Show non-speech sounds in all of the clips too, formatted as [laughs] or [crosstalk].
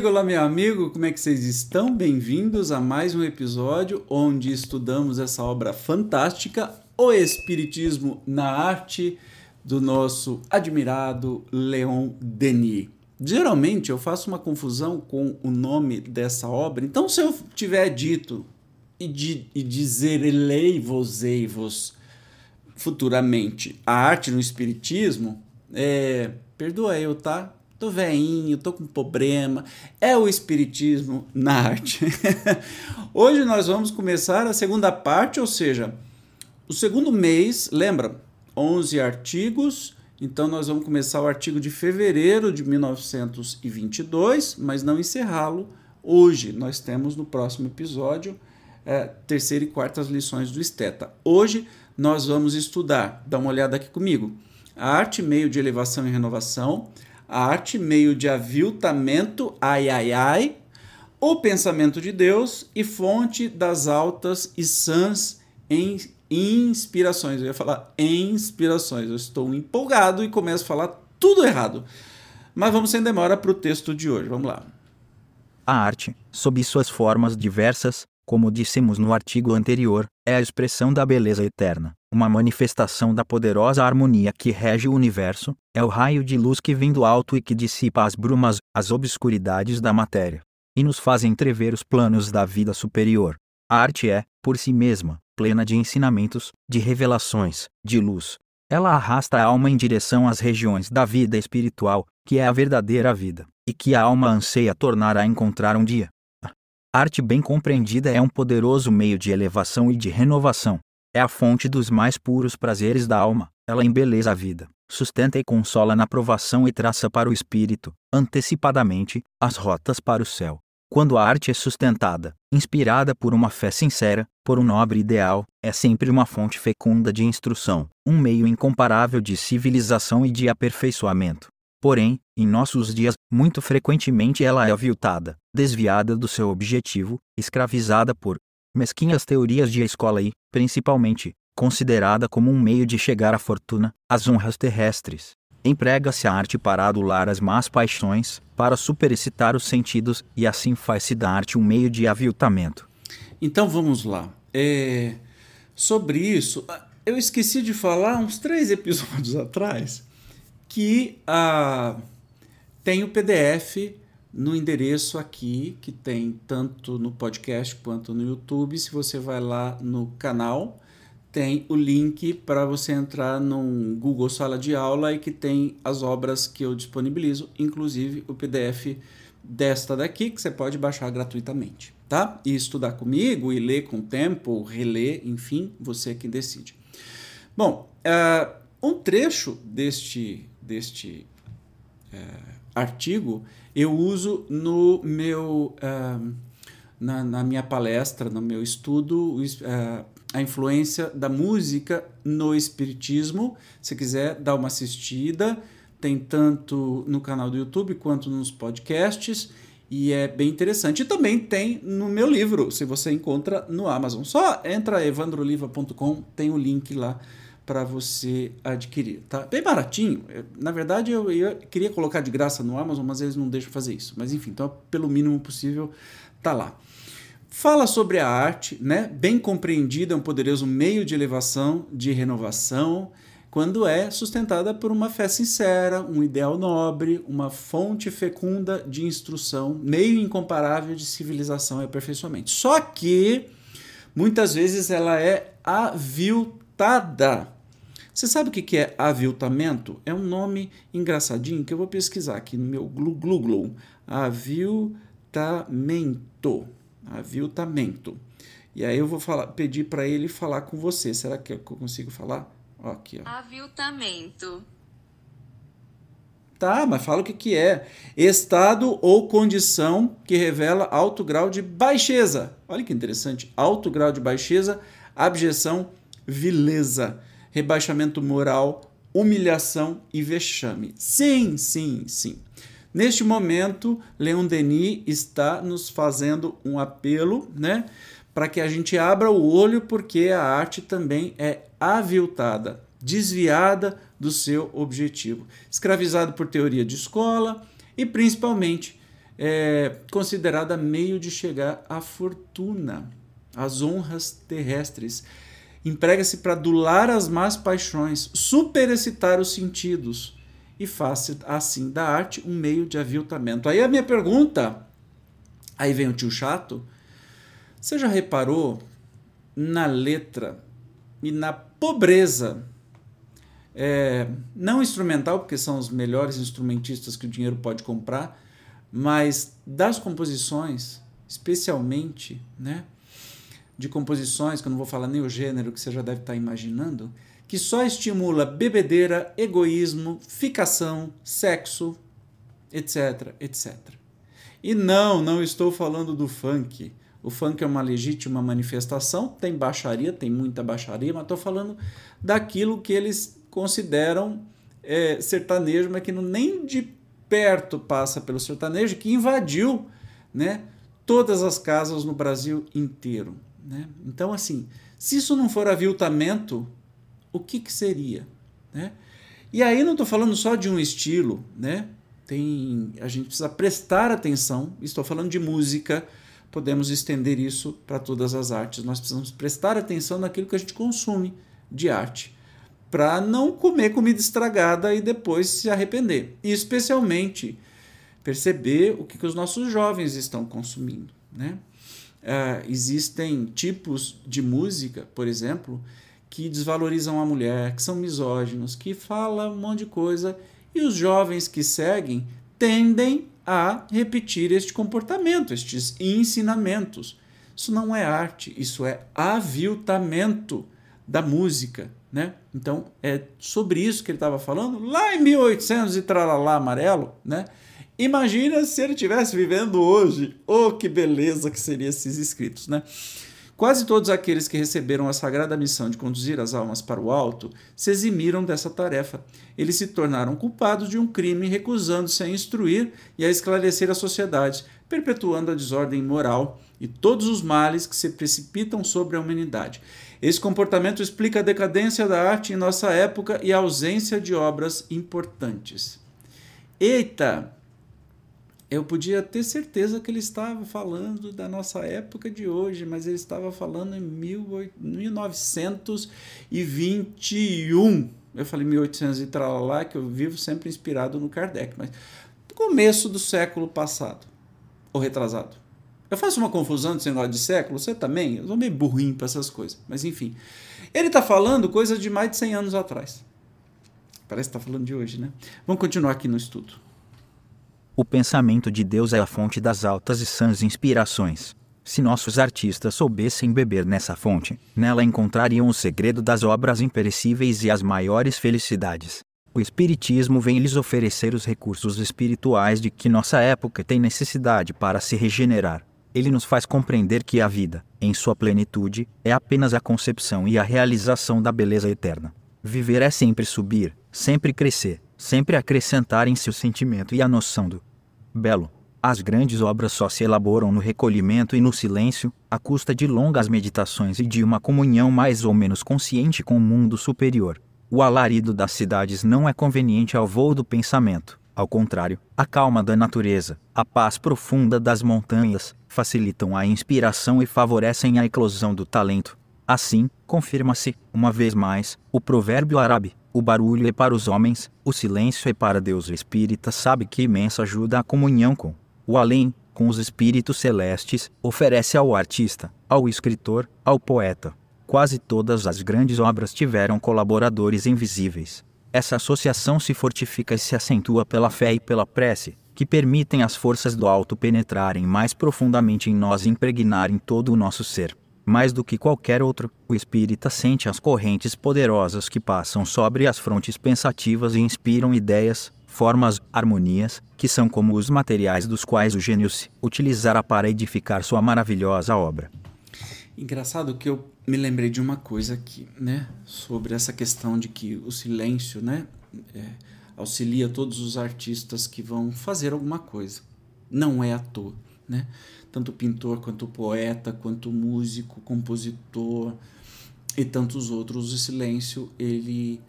Amiga, olá, meu amigo, como é que vocês estão? Bem-vindos a mais um episódio onde estudamos essa obra fantástica, O Espiritismo na Arte, do nosso admirado Leon Denis. Geralmente eu faço uma confusão com o nome dessa obra, então se eu tiver dito e, de, e dizer elei-vos, vos futuramente a arte no Espiritismo, é, perdoa eu, tá? Tô veinho, tô com problema. É o espiritismo na arte. [laughs] Hoje nós vamos começar a segunda parte, ou seja, o segundo mês, lembra? 11 artigos. Então nós vamos começar o artigo de fevereiro de 1922, mas não encerrá-lo hoje. Nós temos no próximo episódio é, terceira e quartas lições do Esteta. Hoje nós vamos estudar, dá uma olhada aqui comigo, a arte meio de elevação e renovação, arte meio de aviltamento, ai ai ai, o pensamento de Deus e fonte das altas e sãs inspirações. Eu ia falar inspirações. Eu estou empolgado e começo a falar tudo errado. Mas vamos sem demora para o texto de hoje. Vamos lá. A arte, sob suas formas diversas, como dissemos no artigo anterior, é a expressão da beleza eterna uma manifestação da poderosa harmonia que rege o universo, é o raio de luz que vem do alto e que dissipa as brumas, as obscuridades da matéria, e nos faz entrever os planos da vida superior. A arte é, por si mesma, plena de ensinamentos, de revelações, de luz. Ela arrasta a alma em direção às regiões da vida espiritual, que é a verdadeira vida, e que a alma anseia tornar a encontrar um dia. A arte bem compreendida é um poderoso meio de elevação e de renovação, é a fonte dos mais puros prazeres da alma. Ela embeleza a vida, sustenta e consola na provação e traça para o espírito, antecipadamente, as rotas para o céu. Quando a arte é sustentada, inspirada por uma fé sincera, por um nobre ideal, é sempre uma fonte fecunda de instrução, um meio incomparável de civilização e de aperfeiçoamento. Porém, em nossos dias, muito frequentemente ela é aviltada, desviada do seu objetivo, escravizada por mesquinhas teorias de escola e, principalmente, considerada como um meio de chegar à fortuna, às honras terrestres. Emprega-se a arte para adular as más paixões, para superexcitar os sentidos e assim faz-se da arte um meio de aviltamento. Então vamos lá. É... Sobre isso, eu esqueci de falar uns três [laughs] episódios atrás que ah, tem o PDF no endereço aqui, que tem tanto no podcast quanto no YouTube. Se você vai lá no canal, tem o link para você entrar no Google Sala de Aula e que tem as obras que eu disponibilizo, inclusive o PDF desta daqui, que você pode baixar gratuitamente, tá? E estudar comigo e ler com tempo, reler, enfim, você que decide. Bom, uh, um trecho deste, deste uh, artigo eu uso no meu uh, na, na, minha palestra, no meu estudo, uh, a influência da música no espiritismo. Se quiser dar uma assistida, tem tanto no canal do YouTube quanto nos podcasts e é bem interessante. E também tem no meu livro, se você encontra no Amazon. Só entra evandroliva.com, tem o link lá para você adquirir, tá? Bem baratinho. Na verdade, eu, eu, queria colocar de graça no Amazon, mas eles não deixam fazer isso. Mas enfim, então pelo mínimo possível tá lá. Fala sobre a arte, né? Bem compreendida, é um poderoso meio de elevação, de renovação, quando é sustentada por uma fé sincera, um ideal nobre, uma fonte fecunda de instrução, meio incomparável de civilização e aperfeiçoamento. Só que muitas vezes ela é aviltada você sabe o que é aviltamento? É um nome engraçadinho que eu vou pesquisar aqui no meu Google. Aviltamento. Aviltamento. E aí eu vou falar, pedir para ele falar com você. Será que eu consigo falar? Ó, aqui, ó. Aviltamento. Tá, mas fala o que, que é. Estado ou condição que revela alto grau de baixeza. Olha que interessante. Alto grau de baixeza, abjeção, vileza rebaixamento moral, humilhação e vexame. Sim, sim, sim. Neste momento, Leon Denis está nos fazendo um apelo, né, para que a gente abra o olho, porque a arte também é aviltada, desviada do seu objetivo, escravizado por teoria de escola e principalmente é considerada meio de chegar à fortuna, às honras terrestres. Emprega-se para adular as más paixões, superexcitar os sentidos e faz assim da arte um meio de aviltamento. Aí a minha pergunta, aí vem o tio chato, você já reparou na letra e na pobreza é, não instrumental, porque são os melhores instrumentistas que o dinheiro pode comprar, mas das composições, especialmente, né, de composições, que eu não vou falar nem o gênero que você já deve estar imaginando, que só estimula bebedeira, egoísmo, ficação, sexo, etc, etc. E não, não estou falando do funk. O funk é uma legítima manifestação, tem baixaria, tem muita baixaria, mas estou falando daquilo que eles consideram é, sertanejo, mas que não, nem de perto passa pelo sertanejo, que invadiu né, todas as casas no Brasil inteiro. Né? Então, assim, se isso não for aviltamento, o que, que seria? Né? E aí não estou falando só de um estilo, né? Tem, a gente precisa prestar atenção, estou falando de música, podemos estender isso para todas as artes. Nós precisamos prestar atenção naquilo que a gente consome de arte para não comer comida estragada e depois se arrepender. E especialmente perceber o que, que os nossos jovens estão consumindo. Né? Uh, existem tipos de música, por exemplo, que desvalorizam a mulher, que são misóginos, que falam um monte de coisa, e os jovens que seguem tendem a repetir este comportamento, estes ensinamentos. Isso não é arte, isso é aviltamento da música. Né? Então, é sobre isso que ele estava falando lá em 1800 e tralalá amarelo. Né? Imagina se ele estivesse vivendo hoje. Oh, que beleza que seriam esses escritos. Né? Quase todos aqueles que receberam a sagrada missão de conduzir as almas para o alto se eximiram dessa tarefa. Eles se tornaram culpados de um crime, recusando-se a instruir e a esclarecer a sociedade, perpetuando a desordem moral e todos os males que se precipitam sobre a humanidade. Esse comportamento explica a decadência da arte em nossa época e a ausência de obras importantes. Eita! Eu podia ter certeza que ele estava falando da nossa época de hoje, mas ele estava falando em 1921. Eu falei 1800 e lá que eu vivo sempre inspirado no Kardec, mas começo do século passado, ou retrasado. Eu faço uma confusão desse negócio de século, você também? Eu sou meio burrinho para essas coisas. Mas enfim. Ele está falando coisas de mais de 100 anos atrás. Parece que está falando de hoje, né? Vamos continuar aqui no estudo. O pensamento de Deus é a fonte das altas e sãs inspirações. Se nossos artistas soubessem beber nessa fonte, nela encontrariam o segredo das obras imperecíveis e as maiores felicidades. O Espiritismo vem lhes oferecer os recursos espirituais de que nossa época tem necessidade para se regenerar ele nos faz compreender que a vida, em sua plenitude, é apenas a concepção e a realização da beleza eterna. Viver é sempre subir, sempre crescer, sempre acrescentar em seu sentimento e a noção do belo. As grandes obras só se elaboram no recolhimento e no silêncio, à custa de longas meditações e de uma comunhão mais ou menos consciente com o mundo superior. O alarido das cidades não é conveniente ao voo do pensamento. Ao contrário, a calma da natureza, a paz profunda das montanhas, facilitam a inspiração e favorecem a eclosão do talento. Assim, confirma-se, uma vez mais, o provérbio árabe: o barulho é para os homens, o silêncio é para Deus. O espírita sabe que imensa ajuda a comunhão com o além, com os espíritos celestes, oferece ao artista, ao escritor, ao poeta. Quase todas as grandes obras tiveram colaboradores invisíveis. Essa associação se fortifica e se acentua pela fé e pela prece, que permitem às forças do alto penetrarem mais profundamente em nós e impregnarem todo o nosso ser. Mais do que qualquer outro, o espírita sente as correntes poderosas que passam sobre as frontes pensativas e inspiram ideias, formas, harmonias, que são como os materiais dos quais o gênio se utilizará para edificar sua maravilhosa obra. Engraçado que eu me lembrei de uma coisa aqui, né? Sobre essa questão de que o silêncio, né? É, auxilia todos os artistas que vão fazer alguma coisa. Não é à toa, né? Tanto pintor, quanto poeta, quanto músico, compositor e tantos outros. O silêncio, ele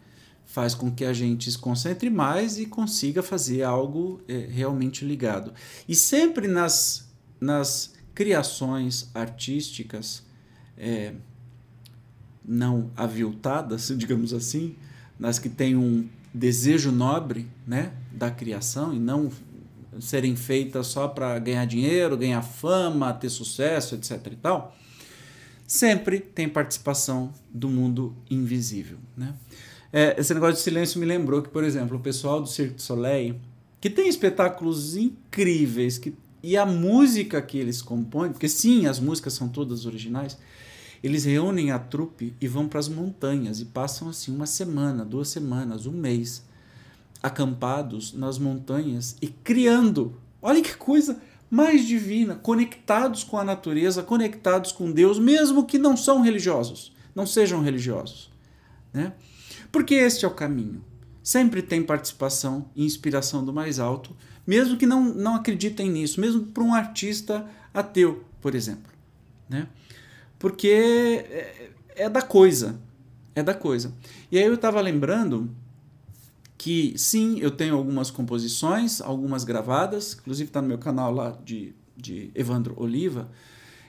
faz com que a gente se concentre mais e consiga fazer algo é, realmente ligado. E sempre nas, nas criações artísticas é, não aviltadas, [laughs] digamos assim, nas que têm um desejo nobre né, da criação e não serem feitas só para ganhar dinheiro, ganhar fama, ter sucesso, etc. e tal, sempre tem participação do mundo invisível. Né? É, esse negócio de silêncio me lembrou que, por exemplo, o pessoal do Cirque du Soleil, que tem espetáculos incríveis, que, e a música que eles compõem, porque sim, as músicas são todas originais, eles reúnem a trupe e vão para as montanhas e passam assim uma semana, duas semanas, um mês, acampados nas montanhas e criando. Olha que coisa mais divina, conectados com a natureza, conectados com Deus, mesmo que não são religiosos, não sejam religiosos, né? Porque este é o caminho. Sempre tem participação e inspiração do mais alto, mesmo que não, não acreditem nisso, mesmo para um artista ateu, por exemplo. Né? Porque é, é da coisa. É da coisa. E aí eu estava lembrando que sim, eu tenho algumas composições, algumas gravadas, inclusive está no meu canal lá de, de Evandro Oliva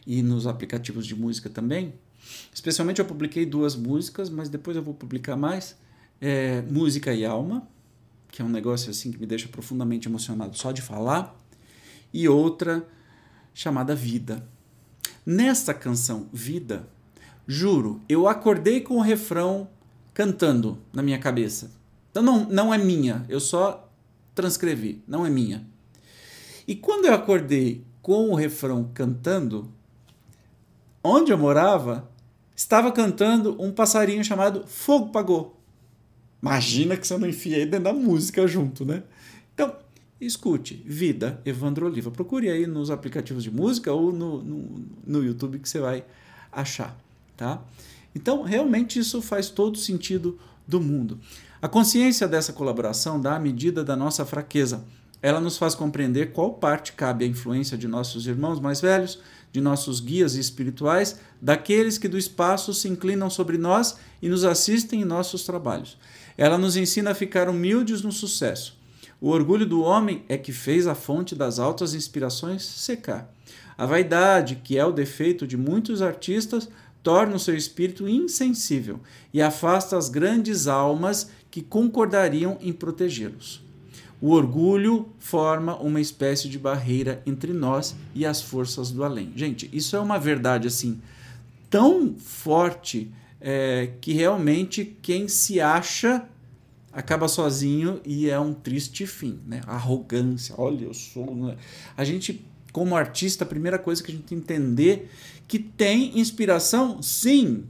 e nos aplicativos de música também. Especialmente eu publiquei duas músicas, mas depois eu vou publicar mais. É, música e Alma, que é um negócio assim que me deixa profundamente emocionado só de falar. E outra chamada Vida. Nesta canção Vida, juro, eu acordei com o refrão cantando na minha cabeça. Então não, não é minha, eu só transcrevi, não é minha. E quando eu acordei com o refrão cantando, onde eu morava, estava cantando um passarinho chamado Fogo Pagou. Imagina que você não enfia aí dentro da música junto, né? Então, escute, Vida, Evandro Oliva. Procure aí nos aplicativos de música ou no, no, no YouTube que você vai achar, tá? Então, realmente isso faz todo sentido do mundo. A consciência dessa colaboração dá a medida da nossa fraqueza. Ela nos faz compreender qual parte cabe à influência de nossos irmãos mais velhos, de nossos guias espirituais, daqueles que do espaço se inclinam sobre nós e nos assistem em nossos trabalhos. Ela nos ensina a ficar humildes no sucesso. O orgulho do homem é que fez a fonte das altas inspirações secar. A vaidade, que é o defeito de muitos artistas, torna o seu espírito insensível e afasta as grandes almas que concordariam em protegê-los. O orgulho forma uma espécie de barreira entre nós e as forças do além. Gente, isso é uma verdade assim tão forte é, que realmente quem se acha acaba sozinho e é um triste fim, né? Arrogância, olha, eu sou. Né? A gente, como artista, a primeira coisa que a gente tem que entender que tem inspiração, sim.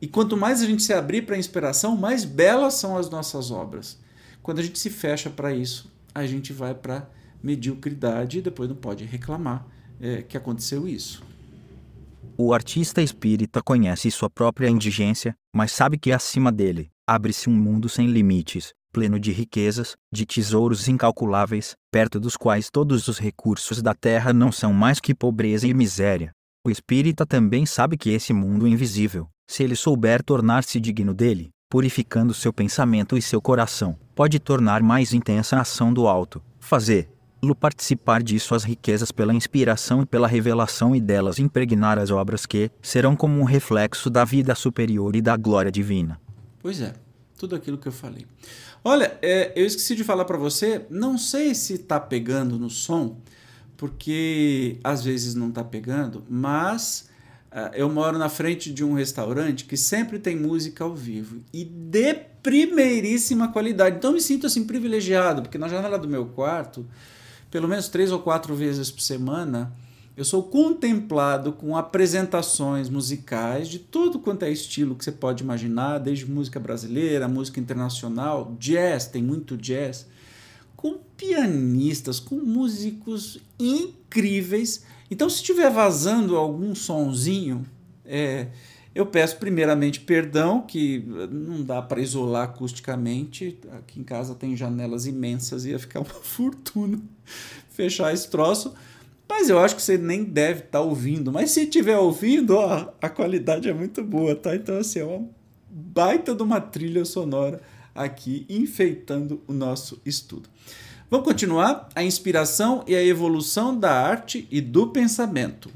E quanto mais a gente se abrir para a inspiração, mais belas são as nossas obras. Quando a gente se fecha para isso, a gente vai para mediocridade e depois não pode reclamar é, que aconteceu isso. O artista espírita conhece sua própria indigência, mas sabe que acima dele abre-se um mundo sem limites, pleno de riquezas, de tesouros incalculáveis, perto dos quais todos os recursos da terra não são mais que pobreza e miséria. O espírita também sabe que esse mundo invisível, se ele souber tornar-se digno dele, purificando seu pensamento e seu coração, pode tornar mais intensa a ação do alto, fazer, lo participar de suas riquezas pela inspiração e pela revelação e delas impregnar as obras que serão como um reflexo da vida superior e da glória divina. Pois é, tudo aquilo que eu falei. Olha, é, eu esqueci de falar para você, não sei se está pegando no som, porque às vezes não está pegando, mas uh, eu moro na frente de um restaurante que sempre tem música ao vivo e de primeiríssima qualidade. Então me sinto assim privilegiado, porque na janela do meu quarto pelo menos três ou quatro vezes por semana, eu sou contemplado com apresentações musicais de tudo quanto é estilo que você pode imaginar, desde música brasileira, música internacional, jazz, tem muito jazz, com pianistas, com músicos incríveis. Então, se estiver vazando algum sonzinho, é, eu peço primeiramente perdão, que não dá para isolar acusticamente. Aqui em casa tem janelas imensas, ia ficar [laughs] uma fortuna fechar esse troço. Mas eu acho que você nem deve estar tá ouvindo. Mas se estiver ouvindo, ó, a qualidade é muito boa, tá? Então, assim, é uma baita de uma trilha sonora aqui enfeitando o nosso estudo. Vamos continuar? A inspiração e a evolução da arte e do pensamento.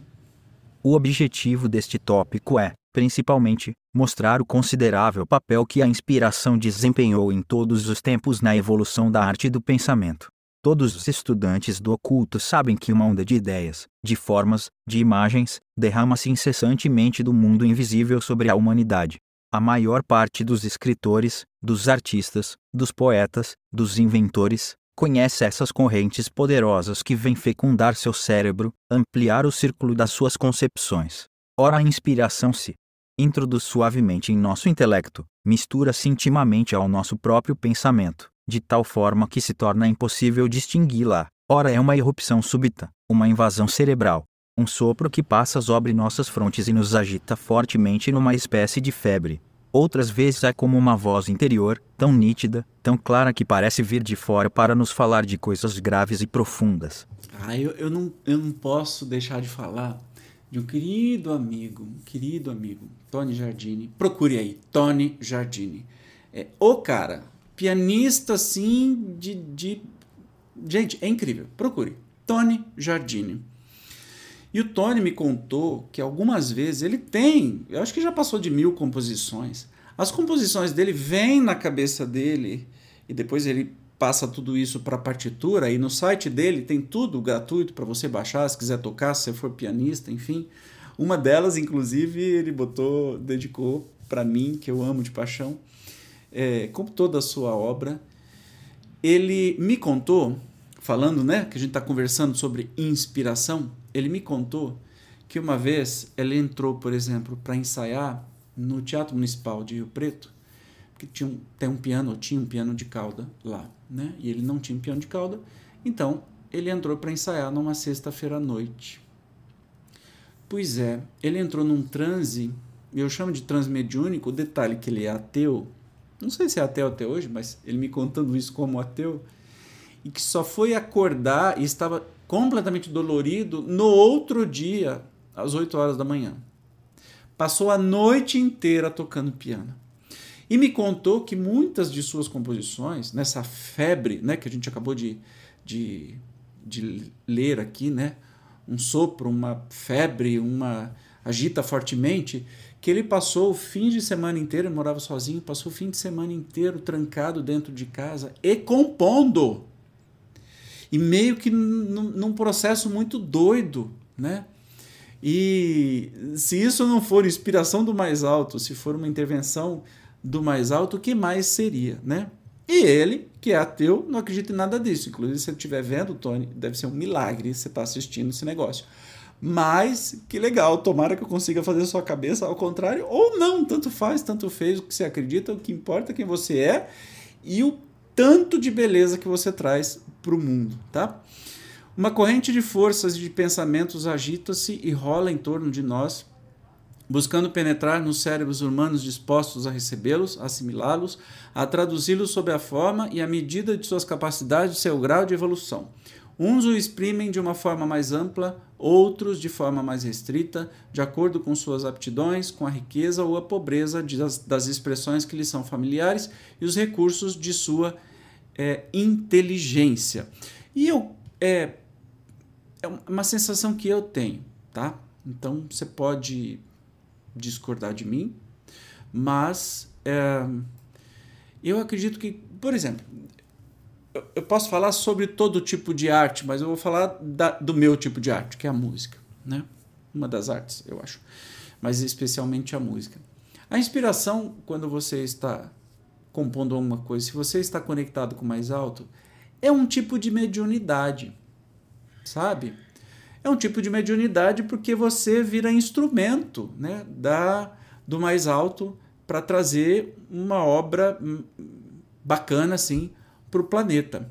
O objetivo deste tópico é, principalmente, mostrar o considerável papel que a inspiração desempenhou em todos os tempos na evolução da arte e do pensamento. Todos os estudantes do oculto sabem que uma onda de ideias, de formas, de imagens, derrama-se incessantemente do mundo invisível sobre a humanidade. A maior parte dos escritores, dos artistas, dos poetas, dos inventores, conhece essas correntes poderosas que vêm fecundar seu cérebro, ampliar o círculo das suas concepções. Ora, a inspiração se introduz suavemente em nosso intelecto, mistura-se intimamente ao nosso próprio pensamento, de tal forma que se torna impossível distingui-la. Ora, é uma irrupção súbita, uma invasão cerebral, um sopro que passa sobre nossas frontes e nos agita fortemente numa espécie de febre, Outras vezes é como uma voz interior, tão nítida, tão clara que parece vir de fora para nos falar de coisas graves e profundas. Ah, eu, eu, não, eu não posso deixar de falar de um querido amigo, um querido amigo, Tony Jardini. Procure aí, Tony Jardini. É o cara, pianista assim de, de. Gente, é incrível. Procure. Tony Jardini. E o Tony me contou que algumas vezes ele tem, eu acho que já passou de mil composições. As composições dele vêm na cabeça dele e depois ele passa tudo isso para a partitura e no site dele tem tudo gratuito para você baixar, se quiser tocar, se for pianista, enfim. Uma delas, inclusive, ele botou, dedicou para mim, que eu amo de paixão, é, como toda a sua obra. Ele me contou, falando, né, que a gente está conversando sobre inspiração, ele me contou que uma vez ele entrou, por exemplo, para ensaiar no Teatro Municipal de Rio Preto, que tinha um, tem um piano, tinha um piano de cauda lá, né? E ele não tinha um piano de cauda, então ele entrou para ensaiar numa sexta-feira à noite. Pois é, ele entrou num transe, eu chamo de transe mediúnico, o detalhe que ele é ateu, não sei se é ateu até hoje, mas ele me contando isso como ateu, e que só foi acordar e estava completamente dolorido no outro dia, às 8 horas da manhã. Passou a noite inteira tocando piano. E me contou que muitas de suas composições, nessa febre né, que a gente acabou de, de, de ler aqui, né, um sopro, uma febre, uma agita fortemente, que ele passou o fim de semana inteiro, ele morava sozinho, passou o fim de semana inteiro trancado dentro de casa e compondo e meio que num processo muito doido, né? E se isso não for inspiração do mais alto, se for uma intervenção do mais alto, o que mais seria, né? E ele, que é ateu, não acredita em nada disso. Inclusive, se você estiver vendo, Tony, deve ser um milagre você estar tá assistindo esse negócio. Mas que legal, tomara que eu consiga fazer sua cabeça ao contrário, ou não, tanto faz, tanto fez o que você acredita, o que importa é quem você é e o tanto de beleza que você traz para o mundo, tá? Uma corrente de forças e de pensamentos agita-se e rola em torno de nós, buscando penetrar nos cérebros humanos dispostos a recebê-los, assimilá-los, a traduzi-los sob a forma e a medida de suas capacidades e seu grau de evolução. Uns o exprimem de uma forma mais ampla, outros de forma mais restrita, de acordo com suas aptidões, com a riqueza ou a pobreza das, das expressões que lhes são familiares e os recursos de sua é, inteligência. E eu é, é uma sensação que eu tenho, tá? Então você pode discordar de mim, mas é, eu acredito que, por exemplo, eu posso falar sobre todo tipo de arte, mas eu vou falar da, do meu tipo de arte, que é a música, né? Uma das artes, eu acho, mas especialmente a música. A inspiração, quando você está compondo alguma coisa, se você está conectado com o mais alto, é um tipo de mediunidade, sabe? É um tipo de mediunidade porque você vira instrumento, né, da do mais alto para trazer uma obra bacana assim para o planeta.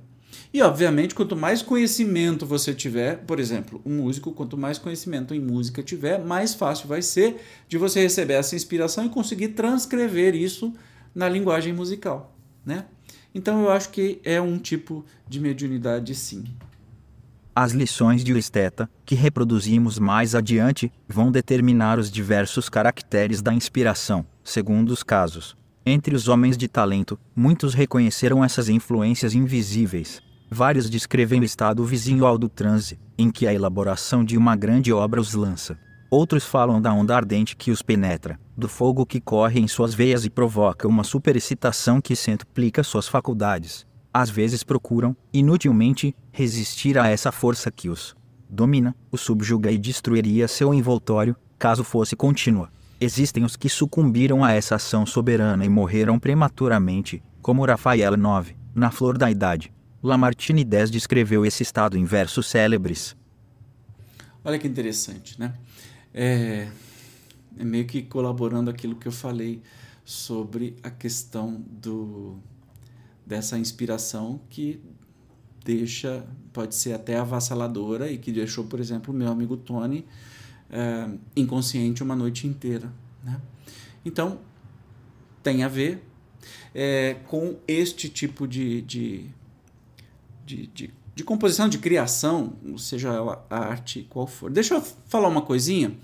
E, obviamente, quanto mais conhecimento você tiver, por exemplo, um músico, quanto mais conhecimento em música tiver, mais fácil vai ser de você receber essa inspiração e conseguir transcrever isso na linguagem musical. Né? Então, eu acho que é um tipo de mediunidade, sim. As lições de esteta, que reproduzimos mais adiante, vão determinar os diversos caracteres da inspiração, segundo os casos. Entre os homens de talento, muitos reconheceram essas influências invisíveis. Vários descrevem o estado vizinho ao do transe, em que a elaboração de uma grande obra os lança. Outros falam da onda ardente que os penetra, do fogo que corre em suas veias e provoca uma superexcitação que centuplica suas faculdades. Às vezes procuram, inutilmente, resistir a essa força que os domina, o subjuga e destruiria seu envoltório, caso fosse contínua. Existem os que sucumbiram a essa ação soberana e morreram prematuramente, como Rafael IX, na flor da idade. Lamartine X descreveu esse estado em versos célebres. Olha que interessante, né? É, é meio que colaborando aquilo que eu falei sobre a questão do dessa inspiração que deixa, pode ser até avassaladora e que deixou, por exemplo, o meu amigo Tony é, inconsciente uma noite inteira. Né? Então, tem a ver é, com este tipo de, de, de, de, de composição, de criação, seja a arte qual for. Deixa eu falar uma coisinha.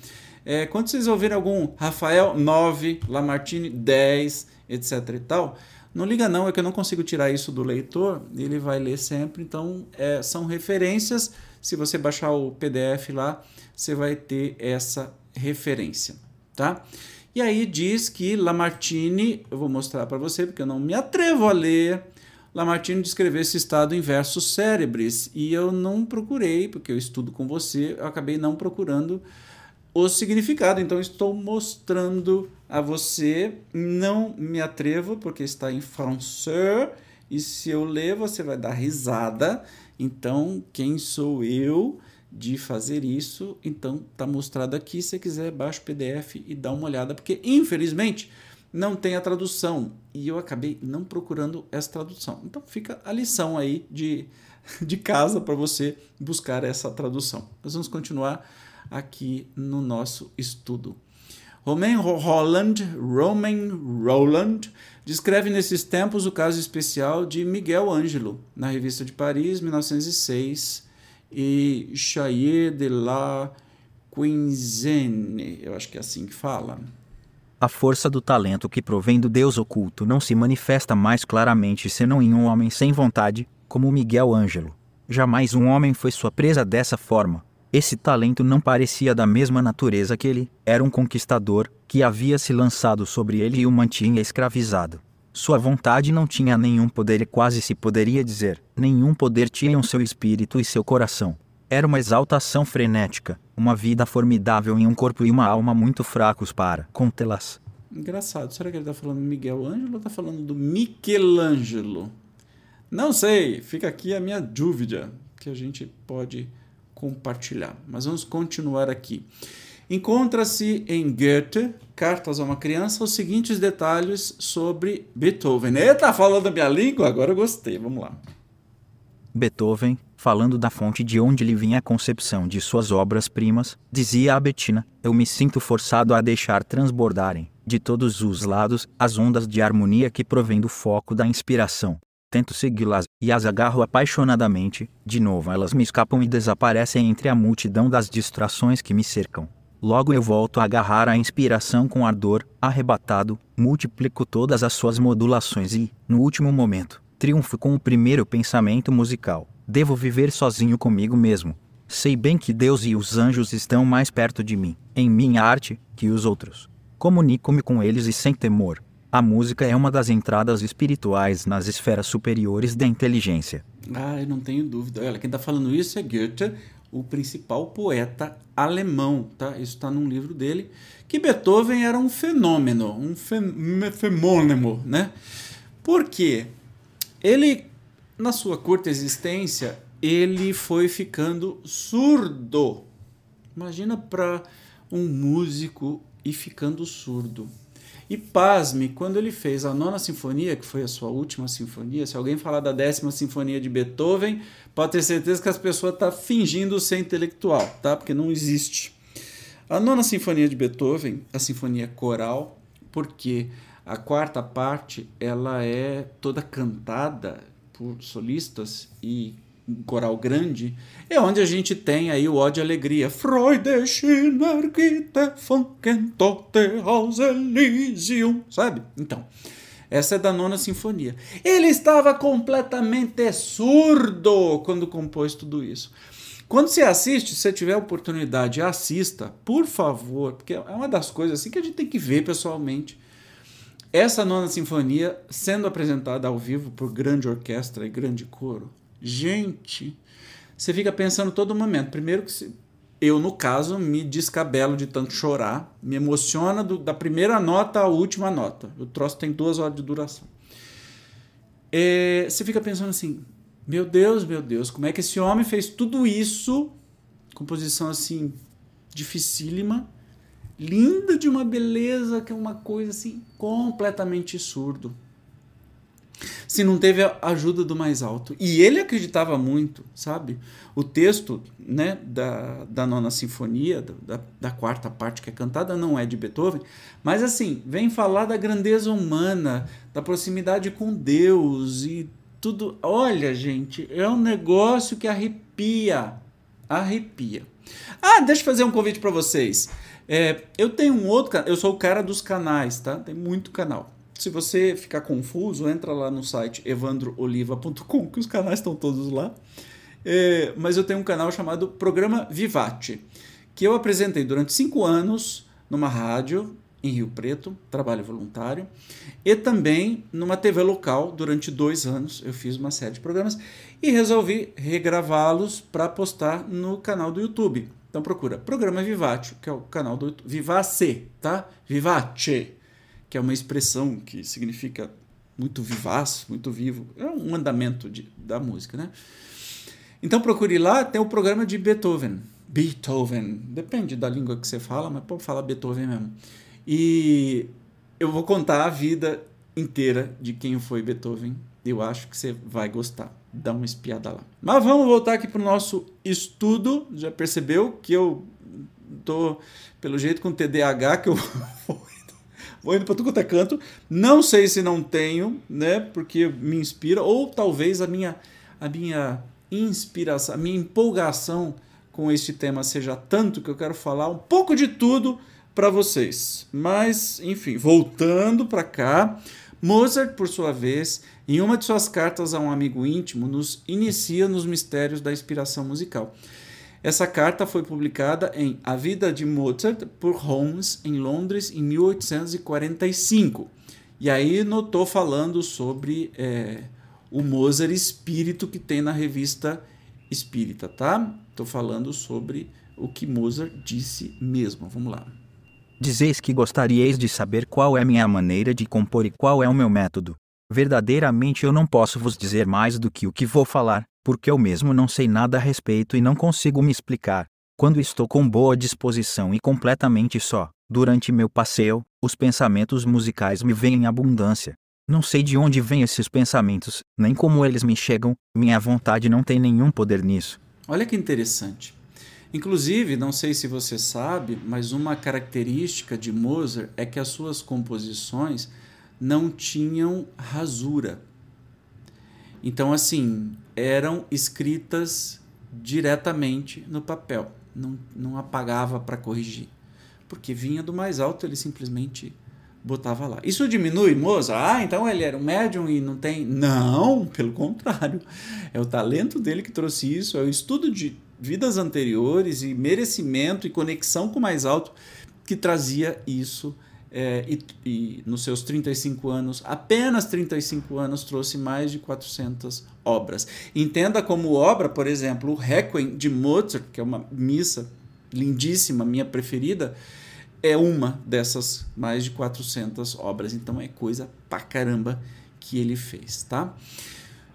É, quando vocês ouvirem algum Rafael 9, Lamartine 10, etc e tal, não liga não, é que eu não consigo tirar isso do leitor, ele vai ler sempre, então é, são referências. Se você baixar o PDF lá, você vai ter essa referência, tá? E aí diz que Lamartine, eu vou mostrar para você porque eu não me atrevo a ler. Lamartine descreveu esse estado em versos cérebres e eu não procurei, porque eu estudo com você, eu acabei não procurando o significado. Então, estou mostrando a você. Não me atrevo, porque está em francês. E se eu ler, você vai dar risada. Então, quem sou eu de fazer isso? Então, está mostrado aqui. Se quiser, baixa o PDF e dá uma olhada, porque infelizmente não tem a tradução. E eu acabei não procurando essa tradução. Então, fica a lição aí de, [laughs] de casa para você buscar essa tradução. Nós vamos continuar aqui no nosso estudo. Romain Roland, Romain Roland descreve nesses tempos o caso especial de Miguel Ângelo, na revista de Paris, 1906, e Chaillet de la Quinzaine, eu acho que é assim que fala. A força do talento que provém do Deus oculto não se manifesta mais claramente senão em um homem sem vontade, como Miguel Ângelo. Jamais um homem foi sua presa dessa forma, esse talento não parecia da mesma natureza que ele, era um conquistador, que havia se lançado sobre ele e o mantinha escravizado. Sua vontade não tinha nenhum poder e quase se poderia dizer, nenhum poder tinham seu espírito e seu coração. Era uma exaltação frenética, uma vida formidável em um corpo e uma alma muito fracos para contê-las. Engraçado, será que ele está falando do Miguel Ângelo ou está falando do Michelangelo? Não sei, fica aqui a minha dúvida, que a gente pode compartilhar. Mas vamos continuar aqui. Encontra-se em Goethe, Cartas a uma Criança, os seguintes detalhes sobre Beethoven. Eita, falando a minha língua? Agora eu gostei, vamos lá. Beethoven, falando da fonte de onde lhe vinha a concepção de suas obras-primas, dizia a Bettina: Eu me sinto forçado a deixar transbordarem, de todos os lados, as ondas de harmonia que provém do foco da inspiração. Tento segui-las, e as agarro apaixonadamente, de novo elas me escapam e desaparecem entre a multidão das distrações que me cercam. Logo eu volto a agarrar a inspiração com ardor, arrebatado, multiplico todas as suas modulações e, no último momento, triunfo com o primeiro pensamento musical. Devo viver sozinho comigo mesmo. Sei bem que Deus e os anjos estão mais perto de mim, em minha arte, que os outros. Comunico-me com eles e sem temor, a música é uma das entradas espirituais nas esferas superiores da inteligência. Ah, eu não tenho dúvida. Olha, quem está falando isso é Goethe, o principal poeta alemão, tá? Isso está num livro dele, que Beethoven era um fenômeno, um fenômeno, né? Por quê? Ele, na sua curta existência, ele foi ficando surdo. Imagina para um músico e ficando surdo. E pasme, quando ele fez a nona sinfonia, que foi a sua última sinfonia, se alguém falar da décima sinfonia de Beethoven, pode ter certeza que as pessoas estão tá fingindo ser intelectual, tá? Porque não existe. A nona sinfonia de Beethoven, a sinfonia coral, porque a quarta parte ela é toda cantada por solistas e coral grande, é onde a gente tem aí o ódio e alegria. Freude, Schinnergitte, Funken, Tote, Haus Elysium, sabe? Então, Essa é da nona sinfonia. Ele estava completamente surdo quando compôs tudo isso. Quando você assiste, se você tiver oportunidade, assista, por favor, porque é uma das coisas assim que a gente tem que ver pessoalmente. Essa nona sinfonia sendo apresentada ao vivo por grande orquestra e grande coro. Gente, você fica pensando todo momento. Primeiro que eu, no caso, me descabelo de tanto chorar, me emociona do, da primeira nota à última nota. O troço tem duas horas de duração. É, você fica pensando assim, meu Deus, meu Deus, como é que esse homem fez tudo isso? Composição assim, dificílima, linda de uma beleza que é uma coisa assim, completamente surdo. Se não teve a ajuda do mais alto. E ele acreditava muito, sabe? O texto né, da, da nona sinfonia, da, da quarta parte que é cantada, não é de Beethoven, mas assim, vem falar da grandeza humana, da proximidade com Deus e tudo. Olha, gente, é um negócio que arrepia. Arrepia. Ah, deixa eu fazer um convite para vocês. É, eu tenho um outro Eu sou o cara dos canais, tá? Tem muito canal. Se você ficar confuso, entra lá no site evandrooliva.com, que os canais estão todos lá. É, mas eu tenho um canal chamado Programa Vivate, que eu apresentei durante cinco anos numa rádio em Rio Preto, trabalho voluntário, e também numa TV local durante dois anos. Eu fiz uma série de programas e resolvi regravá-los para postar no canal do YouTube. Então procura Programa Vivate, que é o canal do. Vivace, tá? Vivace, que é uma expressão que significa muito vivaz, muito vivo. É um andamento de, da música, né? Então procure lá, tem o programa de Beethoven. Beethoven, depende da língua que você fala, mas pode falar Beethoven mesmo. E eu vou contar a vida inteira de quem foi Beethoven. Eu acho que você vai gostar. Dá uma espiada lá. Mas vamos voltar aqui para o nosso estudo. Já percebeu que eu tô, pelo jeito, com TDAH, que eu [laughs] vou indo para tudo quanto é canto. Não sei se não tenho, né? Porque me inspira, ou talvez a minha, a minha inspiração, a minha empolgação com este tema seja tanto que eu quero falar um pouco de tudo para vocês. Mas, enfim, voltando para cá, Mozart, por sua vez, em uma de suas cartas a um amigo íntimo, nos inicia nos mistérios da inspiração musical. Essa carta foi publicada em A Vida de Mozart por Holmes em Londres em 1845. E aí notou falando sobre é, o Mozart espírito que tem na revista Espírita, tá? Estou falando sobre o que Mozart disse mesmo. Vamos lá. Dizeis que gostaríeis de saber qual é minha maneira de compor e qual é o meu método. Verdadeiramente eu não posso vos dizer mais do que o que vou falar, porque eu mesmo não sei nada a respeito e não consigo me explicar. Quando estou com boa disposição e completamente só, durante meu passeio, os pensamentos musicais me vêm em abundância. Não sei de onde vêm esses pensamentos, nem como eles me chegam, minha vontade não tem nenhum poder nisso. Olha que interessante. Inclusive, não sei se você sabe, mas uma característica de Mozart é que as suas composições não tinham rasura. Então, assim, eram escritas diretamente no papel, não, não apagava para corrigir, porque vinha do mais alto, ele simplesmente botava lá. Isso diminui Mozart? Ah, então ele era um médium e não tem. Não, pelo contrário. É o talento dele que trouxe isso, é o estudo de vidas anteriores e merecimento e conexão com o mais alto que trazia isso. É, e, e, nos seus 35 anos, apenas 35 anos, trouxe mais de 400 obras. Entenda como obra, por exemplo, o Requiem de Mozart, que é uma missa lindíssima, minha preferida, é uma dessas mais de 400 obras. Então é coisa pra caramba que ele fez, tá?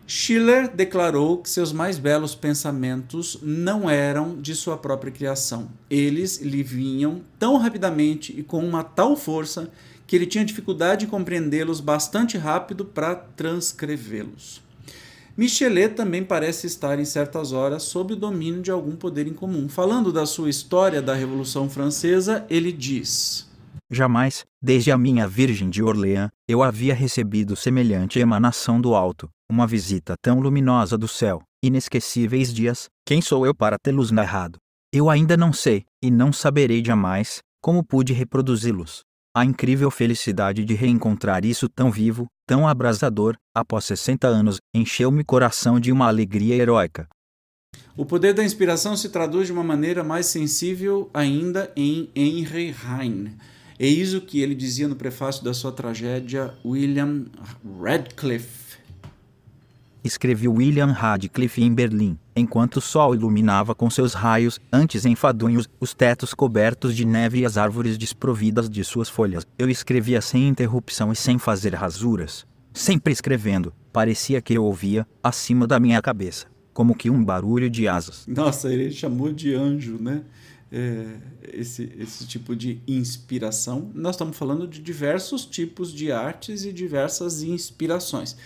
Schiller declarou que seus mais belos pensamentos não eram de sua própria criação. Eles lhe vinham tão rapidamente e com uma tal força que ele tinha dificuldade em compreendê-los bastante rápido para transcrevê-los. Michelet também parece estar em certas horas sob o domínio de algum poder incomum. Falando da sua história da Revolução Francesa, ele diz: Jamais, desde a minha Virgem de Orleans, eu havia recebido semelhante emanação do alto, uma visita tão luminosa do céu, inesquecíveis dias, quem sou eu para tê-los narrado? Eu ainda não sei, e não saberei jamais, como pude reproduzi-los. A incrível felicidade de reencontrar isso tão vivo, tão abrasador, após 60 anos, encheu-me coração de uma alegria heróica. O poder da inspiração se traduz de uma maneira mais sensível ainda em Henry Heine. Eis o que ele dizia no prefácio da sua tragédia William Radcliffe escreveu William Radcliffe em Berlim, enquanto o sol iluminava com seus raios, antes enfadonhos, os tetos cobertos de neve e as árvores desprovidas de suas folhas. Eu escrevia sem interrupção e sem fazer rasuras. Sempre escrevendo, parecia que eu ouvia, acima da minha cabeça, como que um barulho de asas. Nossa, ele chamou de anjo, né? É, esse, esse tipo de inspiração. Nós estamos falando de diversos tipos de artes e diversas inspirações.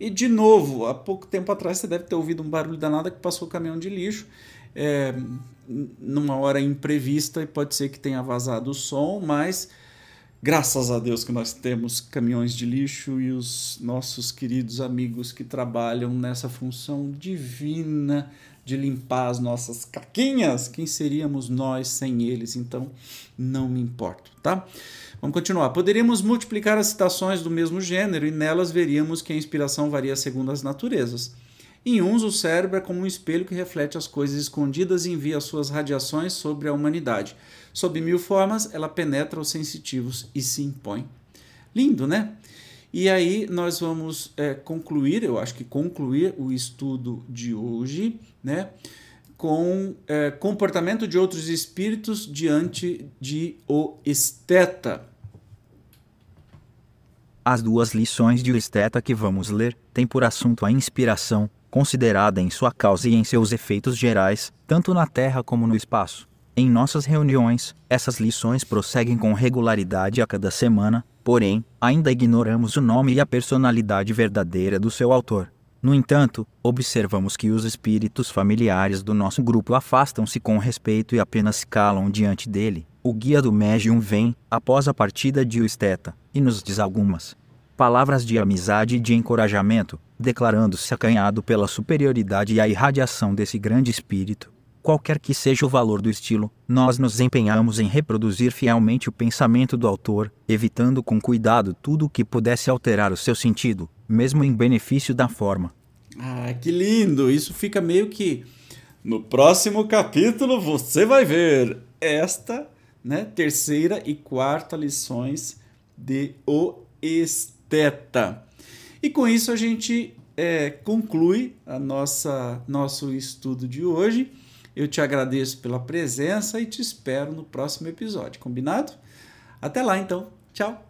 E de novo, há pouco tempo atrás você deve ter ouvido um barulho danado que passou o caminhão de lixo. É, numa hora imprevista e pode ser que tenha vazado o som, mas graças a Deus que nós temos caminhões de lixo e os nossos queridos amigos que trabalham nessa função divina de limpar as nossas caquinhas. Quem seríamos nós sem eles? Então, não me importo, tá? Vamos continuar. Poderíamos multiplicar as citações do mesmo gênero e nelas veríamos que a inspiração varia segundo as naturezas. Em uns, o cérebro é como um espelho que reflete as coisas escondidas e envia suas radiações sobre a humanidade. Sob mil formas, ela penetra os sensitivos e se impõe. Lindo, né? E aí nós vamos é, concluir, eu acho que concluir o estudo de hoje, né? com é, comportamento de outros espíritos diante de o esteta. As duas lições de o esteta que vamos ler têm por assunto a inspiração, considerada em sua causa e em seus efeitos gerais, tanto na Terra como no espaço. Em nossas reuniões, essas lições prosseguem com regularidade a cada semana, porém, ainda ignoramos o nome e a personalidade verdadeira do seu autor. No entanto, observamos que os espíritos familiares do nosso grupo afastam-se com respeito e apenas calam diante dele. O guia do médium vem, após a partida de Esteta, e nos diz algumas palavras de amizade e de encorajamento, declarando-se acanhado pela superioridade e a irradiação desse grande espírito. Qualquer que seja o valor do estilo, nós nos empenhamos em reproduzir fielmente o pensamento do autor, evitando com cuidado tudo o que pudesse alterar o seu sentido, mesmo em benefício da forma. Ah, que lindo! Isso fica meio que no próximo capítulo você vai ver esta, né, terceira e quarta lições de O Esteta. E com isso a gente é, conclui a nossa nosso estudo de hoje. Eu te agradeço pela presença e te espero no próximo episódio, combinado? Até lá então. Tchau.